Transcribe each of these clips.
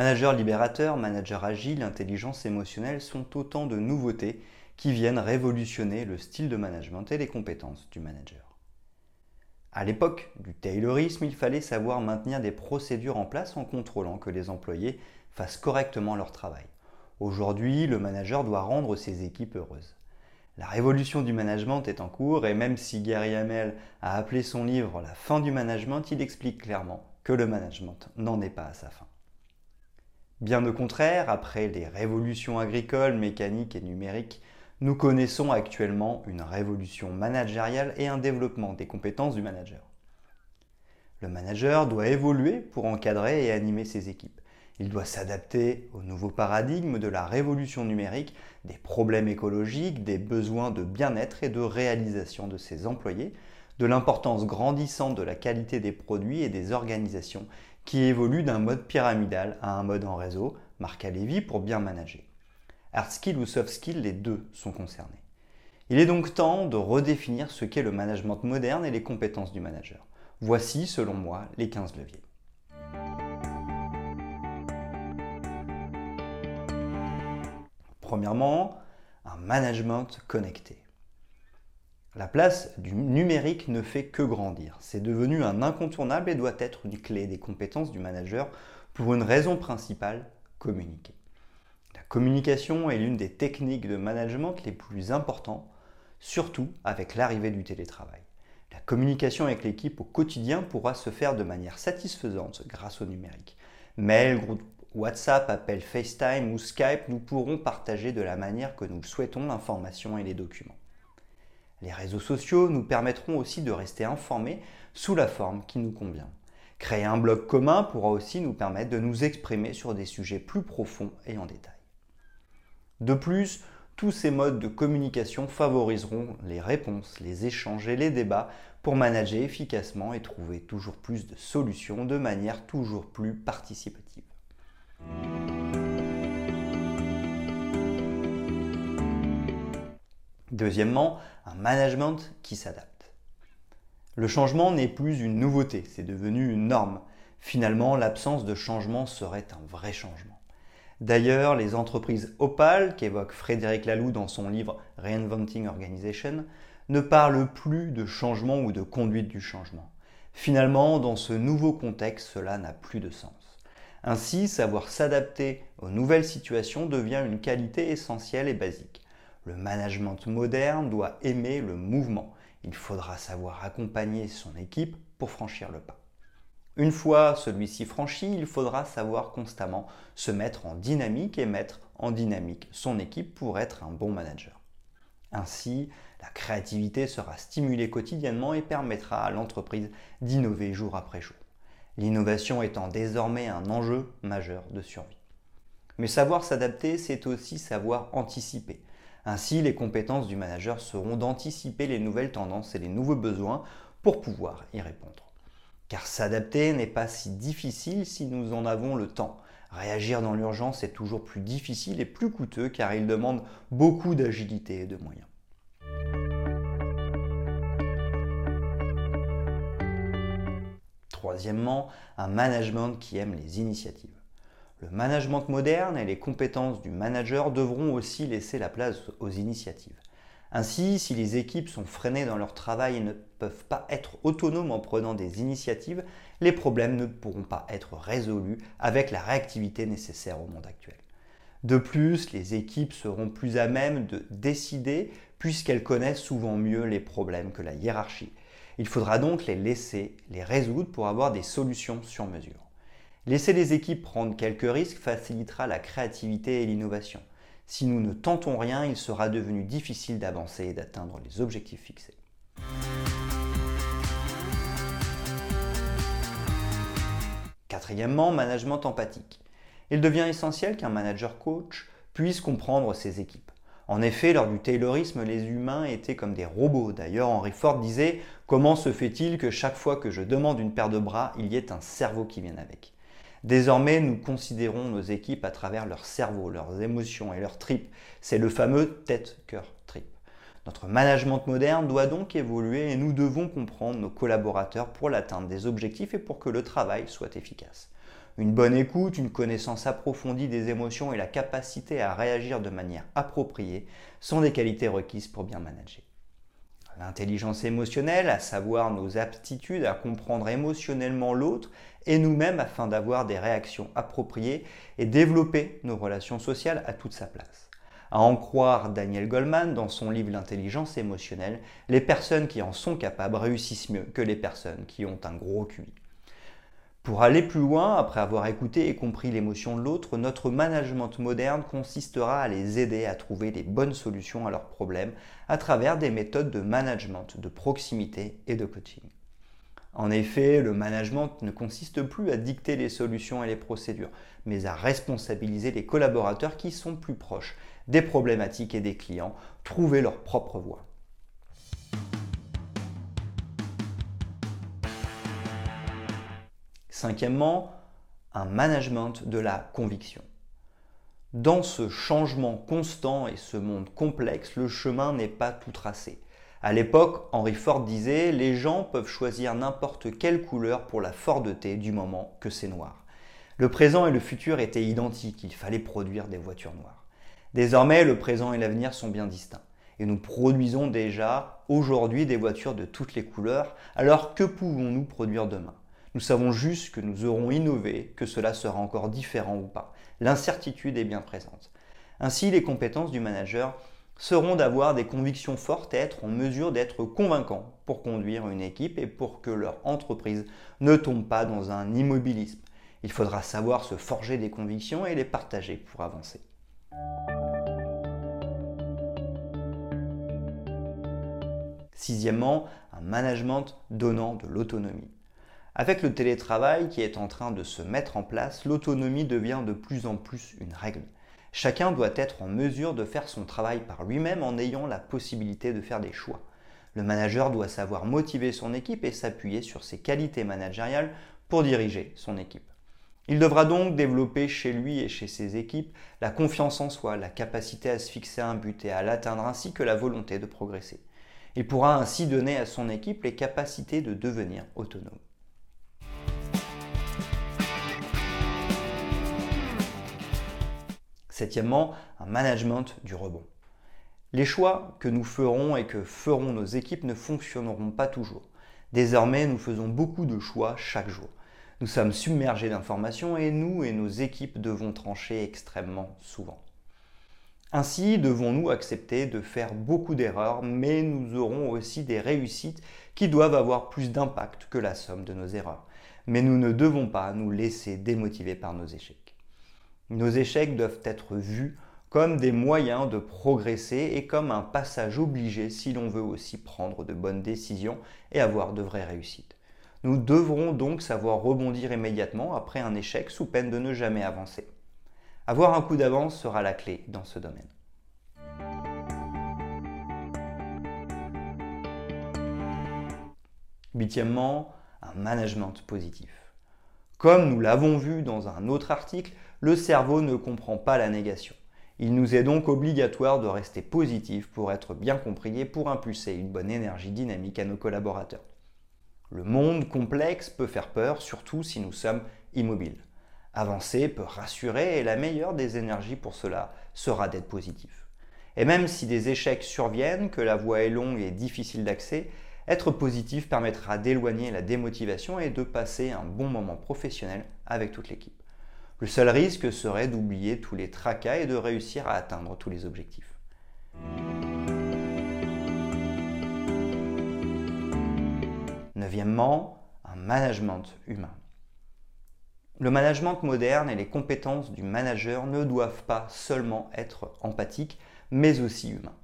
Manager libérateur, manager agile, intelligence émotionnelle sont autant de nouveautés qui viennent révolutionner le style de management et les compétences du manager. À l'époque du Taylorisme, il fallait savoir maintenir des procédures en place en contrôlant que les employés fassent correctement leur travail. Aujourd'hui, le manager doit rendre ses équipes heureuses. La révolution du management est en cours et même si Gary Hamel a appelé son livre La fin du management, il explique clairement que le management n'en est pas à sa fin. Bien au contraire, après les révolutions agricoles, mécaniques et numériques, nous connaissons actuellement une révolution managériale et un développement des compétences du manager. Le manager doit évoluer pour encadrer et animer ses équipes. Il doit s'adapter au nouveau paradigme de la révolution numérique, des problèmes écologiques, des besoins de bien-être et de réalisation de ses employés, de l'importance grandissante de la qualité des produits et des organisations qui évoluent d'un mode pyramidal à un mode en réseau, marque à Lévy pour bien manager. Hard skill ou soft skill, les deux sont concernés. Il est donc temps de redéfinir ce qu'est le management moderne et les compétences du manager. Voici, selon moi, les 15 leviers. Premièrement, un management connecté. La place du numérique ne fait que grandir. C'est devenu un incontournable et doit être une clé des compétences du manager pour une raison principale, communiquer. La communication est l'une des techniques de management les plus importantes, surtout avec l'arrivée du télétravail. La communication avec l'équipe au quotidien pourra se faire de manière satisfaisante grâce au numérique. Mail, groupe WhatsApp, appel FaceTime ou Skype, nous pourrons partager de la manière que nous le souhaitons l'information et les documents. Les réseaux sociaux nous permettront aussi de rester informés sous la forme qui nous convient. Créer un blog commun pourra aussi nous permettre de nous exprimer sur des sujets plus profonds et en détail. De plus, tous ces modes de communication favoriseront les réponses, les échanges et les débats pour manager efficacement et trouver toujours plus de solutions de manière toujours plus participative. Deuxièmement, management qui s'adapte. Le changement n'est plus une nouveauté, c'est devenu une norme. Finalement, l'absence de changement serait un vrai changement. D'ailleurs, les entreprises Opal, qu'évoque Frédéric Laloux dans son livre Reinventing Organization, ne parlent plus de changement ou de conduite du changement. Finalement, dans ce nouveau contexte, cela n'a plus de sens. Ainsi, savoir s'adapter aux nouvelles situations devient une qualité essentielle et basique. Le management moderne doit aimer le mouvement. Il faudra savoir accompagner son équipe pour franchir le pas. Une fois celui-ci franchi, il faudra savoir constamment se mettre en dynamique et mettre en dynamique son équipe pour être un bon manager. Ainsi, la créativité sera stimulée quotidiennement et permettra à l'entreprise d'innover jour après jour. L'innovation étant désormais un enjeu majeur de survie. Mais savoir s'adapter, c'est aussi savoir anticiper, ainsi, les compétences du manager seront d'anticiper les nouvelles tendances et les nouveaux besoins pour pouvoir y répondre. Car s'adapter n'est pas si difficile si nous en avons le temps. Réagir dans l'urgence est toujours plus difficile et plus coûteux car il demande beaucoup d'agilité et de moyens. Troisièmement, un management qui aime les initiatives. Le management moderne et les compétences du manager devront aussi laisser la place aux initiatives. Ainsi, si les équipes sont freinées dans leur travail et ne peuvent pas être autonomes en prenant des initiatives, les problèmes ne pourront pas être résolus avec la réactivité nécessaire au monde actuel. De plus, les équipes seront plus à même de décider puisqu'elles connaissent souvent mieux les problèmes que la hiérarchie. Il faudra donc les laisser les résoudre pour avoir des solutions sur mesure. Laisser les équipes prendre quelques risques facilitera la créativité et l'innovation. Si nous ne tentons rien, il sera devenu difficile d'avancer et d'atteindre les objectifs fixés. Quatrièmement, management empathique. Il devient essentiel qu'un manager coach puisse comprendre ses équipes. En effet, lors du Taylorisme, les humains étaient comme des robots. D'ailleurs, Henry Ford disait Comment se fait-il que chaque fois que je demande une paire de bras, il y ait un cerveau qui vienne avec? Désormais, nous considérons nos équipes à travers leur cerveau, leurs émotions et leurs tripes. C'est le fameux tête-cœur-trip. Notre management moderne doit donc évoluer et nous devons comprendre nos collaborateurs pour l'atteinte des objectifs et pour que le travail soit efficace. Une bonne écoute, une connaissance approfondie des émotions et la capacité à réagir de manière appropriée sont des qualités requises pour bien manager. L'intelligence émotionnelle, à savoir nos aptitudes à comprendre émotionnellement l'autre et nous-mêmes afin d'avoir des réactions appropriées et développer nos relations sociales à toute sa place. À en croire Daniel Goldman dans son livre L'intelligence émotionnelle, les personnes qui en sont capables réussissent mieux que les personnes qui ont un gros QI. Pour aller plus loin, après avoir écouté et compris l'émotion de l'autre, notre management moderne consistera à les aider à trouver les bonnes solutions à leurs problèmes à travers des méthodes de management, de proximité et de coaching. En effet, le management ne consiste plus à dicter les solutions et les procédures, mais à responsabiliser les collaborateurs qui sont plus proches des problématiques et des clients, trouver leur propre voie. Cinquièmement, un management de la conviction. Dans ce changement constant et ce monde complexe, le chemin n'est pas tout tracé. À l'époque, Henry Ford disait Les gens peuvent choisir n'importe quelle couleur pour la Ford-T du moment que c'est noir. Le présent et le futur étaient identiques, il fallait produire des voitures noires. Désormais, le présent et l'avenir sont bien distincts. Et nous produisons déjà aujourd'hui des voitures de toutes les couleurs, alors que pouvons-nous produire demain? Nous savons juste que nous aurons innové, que cela sera encore différent ou pas. L'incertitude est bien présente. Ainsi, les compétences du manager seront d'avoir des convictions fortes et être en mesure d'être convaincants pour conduire une équipe et pour que leur entreprise ne tombe pas dans un immobilisme. Il faudra savoir se forger des convictions et les partager pour avancer. Sixièmement, un management donnant de l'autonomie. Avec le télétravail qui est en train de se mettre en place, l'autonomie devient de plus en plus une règle. Chacun doit être en mesure de faire son travail par lui-même en ayant la possibilité de faire des choix. Le manager doit savoir motiver son équipe et s'appuyer sur ses qualités managériales pour diriger son équipe. Il devra donc développer chez lui et chez ses équipes la confiance en soi, la capacité à se fixer un but et à l'atteindre ainsi que la volonté de progresser. Il pourra ainsi donner à son équipe les capacités de devenir autonome. Septièmement, un management du rebond. Les choix que nous ferons et que feront nos équipes ne fonctionneront pas toujours. Désormais, nous faisons beaucoup de choix chaque jour. Nous sommes submergés d'informations et nous et nos équipes devons trancher extrêmement souvent. Ainsi, devons-nous accepter de faire beaucoup d'erreurs, mais nous aurons aussi des réussites qui doivent avoir plus d'impact que la somme de nos erreurs. Mais nous ne devons pas nous laisser démotiver par nos échecs. Nos échecs doivent être vus comme des moyens de progresser et comme un passage obligé si l'on veut aussi prendre de bonnes décisions et avoir de vraies réussites. Nous devrons donc savoir rebondir immédiatement après un échec sous peine de ne jamais avancer. Avoir un coup d'avance sera la clé dans ce domaine. Huitièmement, un management positif. Comme nous l'avons vu dans un autre article, le cerveau ne comprend pas la négation. Il nous est donc obligatoire de rester positif pour être bien compris et pour impulser une bonne énergie dynamique à nos collaborateurs. Le monde complexe peut faire peur, surtout si nous sommes immobiles. Avancer peut rassurer et la meilleure des énergies pour cela sera d'être positif. Et même si des échecs surviennent, que la voie est longue et difficile d'accès, être positif permettra d'éloigner la démotivation et de passer un bon moment professionnel avec toute l'équipe. Le seul risque serait d'oublier tous les tracas et de réussir à atteindre tous les objectifs. Neuvièmement, un management humain. Le management moderne et les compétences du manager ne doivent pas seulement être empathiques, mais aussi humains.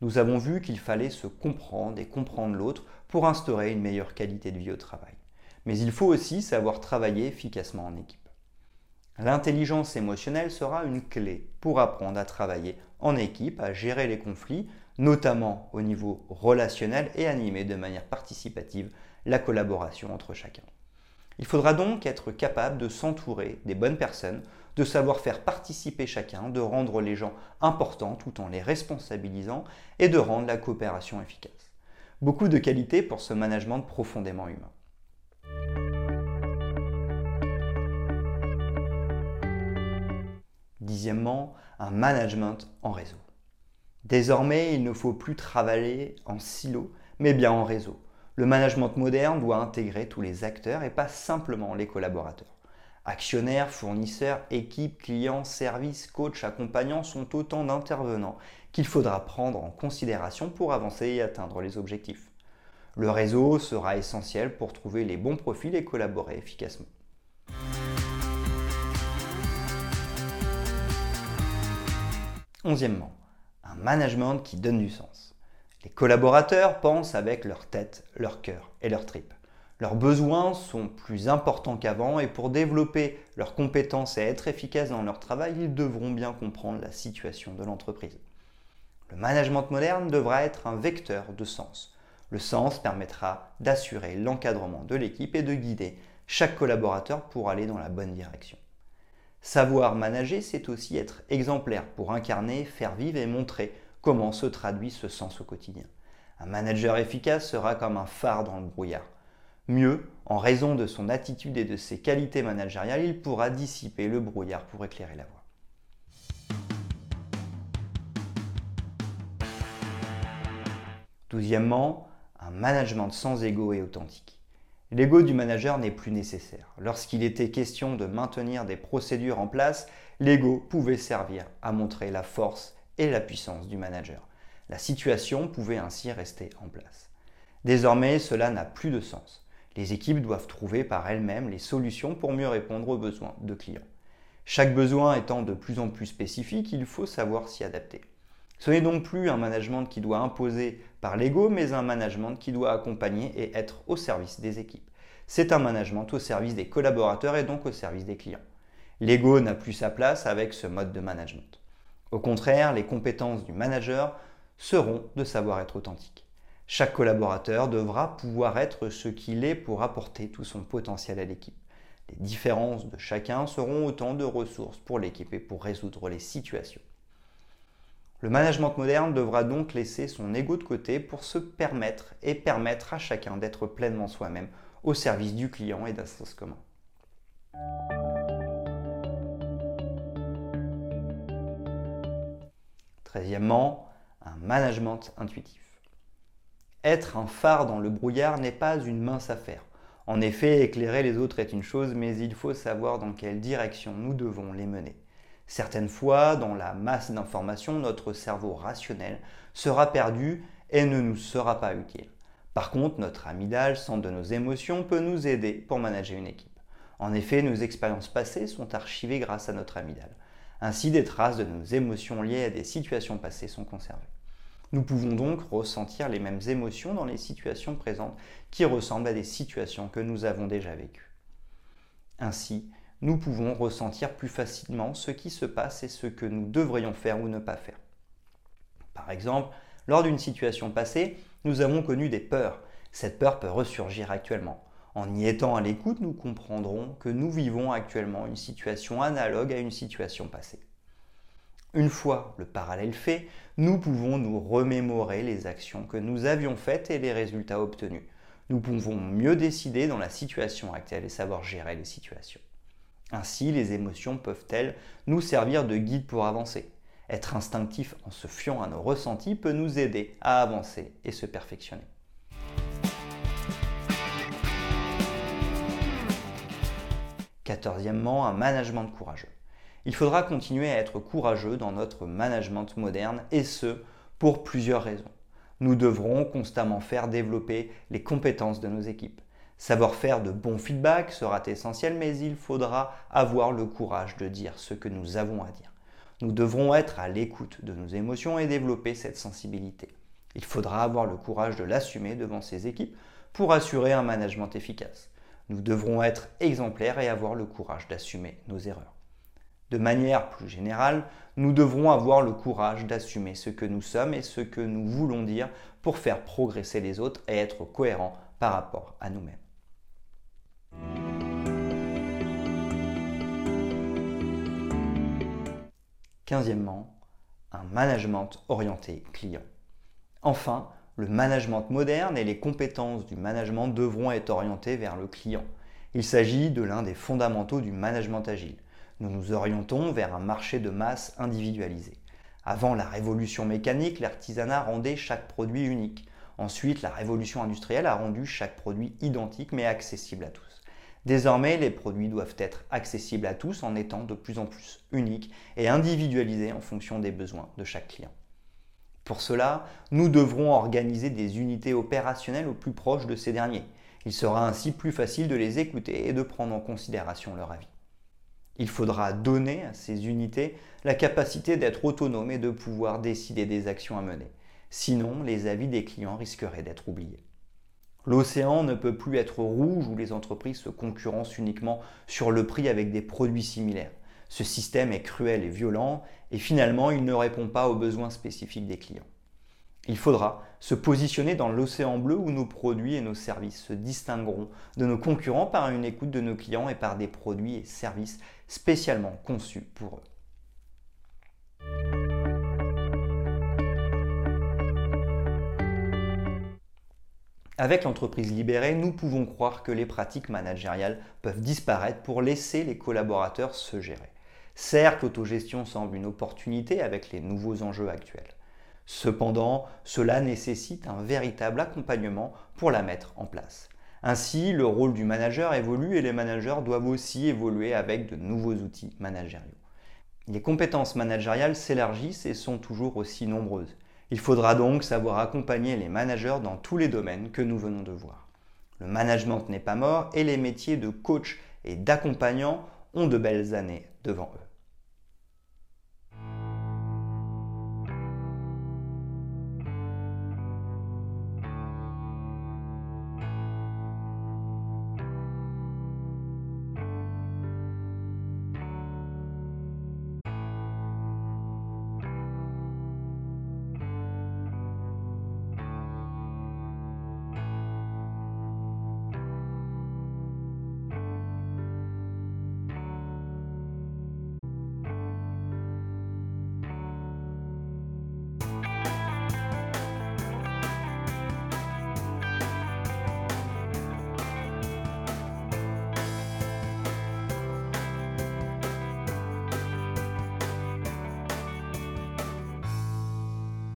Nous avons vu qu'il fallait se comprendre et comprendre l'autre pour instaurer une meilleure qualité de vie au travail. Mais il faut aussi savoir travailler efficacement en équipe. L'intelligence émotionnelle sera une clé pour apprendre à travailler en équipe à gérer les conflits, notamment au niveau relationnel, et animer de manière participative la collaboration entre chacun. Il faudra donc être capable de s'entourer des bonnes personnes, de savoir faire participer chacun, de rendre les gens importants tout en les responsabilisant et de rendre la coopération efficace. Beaucoup de qualités pour ce management profondément humain. Dixièmement, un management en réseau. Désormais, il ne faut plus travailler en silo, mais bien en réseau. Le management moderne doit intégrer tous les acteurs et pas simplement les collaborateurs. Actionnaires, fournisseurs, équipes, clients, services, coachs, accompagnants sont autant d'intervenants qu'il faudra prendre en considération pour avancer et atteindre les objectifs. Le réseau sera essentiel pour trouver les bons profils et collaborer efficacement. Onzièmement, un management qui donne du sens. Les collaborateurs pensent avec leur tête, leur cœur et leur tripes. Leurs besoins sont plus importants qu'avant et pour développer leurs compétences et être efficaces dans leur travail, ils devront bien comprendre la situation de l'entreprise. Le management moderne devra être un vecteur de sens. Le sens permettra d'assurer l'encadrement de l'équipe et de guider chaque collaborateur pour aller dans la bonne direction. Savoir manager, c'est aussi être exemplaire pour incarner, faire vivre et montrer comment se traduit ce sens au quotidien. Un manager efficace sera comme un phare dans le brouillard. Mieux, en raison de son attitude et de ses qualités managériales, il pourra dissiper le brouillard pour éclairer la voie. Douzièmement, un management sans ego et authentique. L'ego du manager n'est plus nécessaire. Lorsqu'il était question de maintenir des procédures en place, l'ego pouvait servir à montrer la force et la puissance du manager. La situation pouvait ainsi rester en place. Désormais, cela n'a plus de sens. Les équipes doivent trouver par elles-mêmes les solutions pour mieux répondre aux besoins de clients. Chaque besoin étant de plus en plus spécifique, il faut savoir s'y adapter. Ce n'est donc plus un management qui doit imposer par l'ego, mais un management qui doit accompagner et être au service des équipes. C'est un management au service des collaborateurs et donc au service des clients. L'ego n'a plus sa place avec ce mode de management. Au contraire, les compétences du manager seront de savoir être authentique. Chaque collaborateur devra pouvoir être ce qu'il est pour apporter tout son potentiel à l'équipe. Les différences de chacun seront autant de ressources pour l'équipe et pour résoudre les situations. Le management moderne devra donc laisser son ego de côté pour se permettre et permettre à chacun d'être pleinement soi-même au service du client et d'un sens commun. Treizièmement, un management intuitif. Être un phare dans le brouillard n'est pas une mince affaire. En effet, éclairer les autres est une chose, mais il faut savoir dans quelle direction nous devons les mener. Certaines fois, dans la masse d'informations, notre cerveau rationnel sera perdu et ne nous sera pas utile. Par contre, notre amygdale, centre de nos émotions, peut nous aider pour manager une équipe. En effet, nos expériences passées sont archivées grâce à notre amygdale. Ainsi, des traces de nos émotions liées à des situations passées sont conservées. Nous pouvons donc ressentir les mêmes émotions dans les situations présentes qui ressemblent à des situations que nous avons déjà vécues. Ainsi, nous pouvons ressentir plus facilement ce qui se passe et ce que nous devrions faire ou ne pas faire. Par exemple, lors d'une situation passée, nous avons connu des peurs. Cette peur peut ressurgir actuellement. En y étant à l'écoute, nous comprendrons que nous vivons actuellement une situation analogue à une situation passée. Une fois le parallèle fait, nous pouvons nous remémorer les actions que nous avions faites et les résultats obtenus. Nous pouvons mieux décider dans la situation actuelle et savoir gérer les situations. Ainsi, les émotions peuvent-elles nous servir de guide pour avancer? Être instinctif en se fiant à nos ressentis peut nous aider à avancer et se perfectionner. Quatorzièmement, un management courageux. Il faudra continuer à être courageux dans notre management moderne et ce, pour plusieurs raisons. Nous devrons constamment faire développer les compétences de nos équipes. Savoir faire de bons feedbacks sera essentiel, mais il faudra avoir le courage de dire ce que nous avons à dire. Nous devrons être à l'écoute de nos émotions et développer cette sensibilité. Il faudra avoir le courage de l'assumer devant ses équipes pour assurer un management efficace. Nous devrons être exemplaires et avoir le courage d'assumer nos erreurs. De manière plus générale, nous devrons avoir le courage d'assumer ce que nous sommes et ce que nous voulons dire pour faire progresser les autres et être cohérents par rapport à nous-mêmes. Quinzièmement, un management orienté client. Enfin, le management moderne et les compétences du management devront être orientées vers le client. Il s'agit de l'un des fondamentaux du management agile. Nous nous orientons vers un marché de masse individualisé. Avant la révolution mécanique, l'artisanat rendait chaque produit unique. Ensuite, la révolution industrielle a rendu chaque produit identique mais accessible à tous. Désormais, les produits doivent être accessibles à tous en étant de plus en plus uniques et individualisés en fonction des besoins de chaque client. Pour cela, nous devrons organiser des unités opérationnelles au plus proche de ces derniers. Il sera ainsi plus facile de les écouter et de prendre en considération leur avis. Il faudra donner à ces unités la capacité d'être autonomes et de pouvoir décider des actions à mener. Sinon, les avis des clients risqueraient d'être oubliés. L'océan ne peut plus être rouge où les entreprises se concurrencent uniquement sur le prix avec des produits similaires. Ce système est cruel et violent et finalement il ne répond pas aux besoins spécifiques des clients. Il faudra se positionner dans l'océan bleu où nos produits et nos services se distingueront de nos concurrents par une écoute de nos clients et par des produits et services spécialement conçus pour eux. Avec l'entreprise libérée, nous pouvons croire que les pratiques managériales peuvent disparaître pour laisser les collaborateurs se gérer. Certes, l'autogestion semble une opportunité avec les nouveaux enjeux actuels. Cependant, cela nécessite un véritable accompagnement pour la mettre en place. Ainsi, le rôle du manager évolue et les managers doivent aussi évoluer avec de nouveaux outils managériaux. Les compétences managériales s'élargissent et sont toujours aussi nombreuses. Il faudra donc savoir accompagner les managers dans tous les domaines que nous venons de voir. Le management n'est pas mort et les métiers de coach et d'accompagnant ont de belles années devant eux.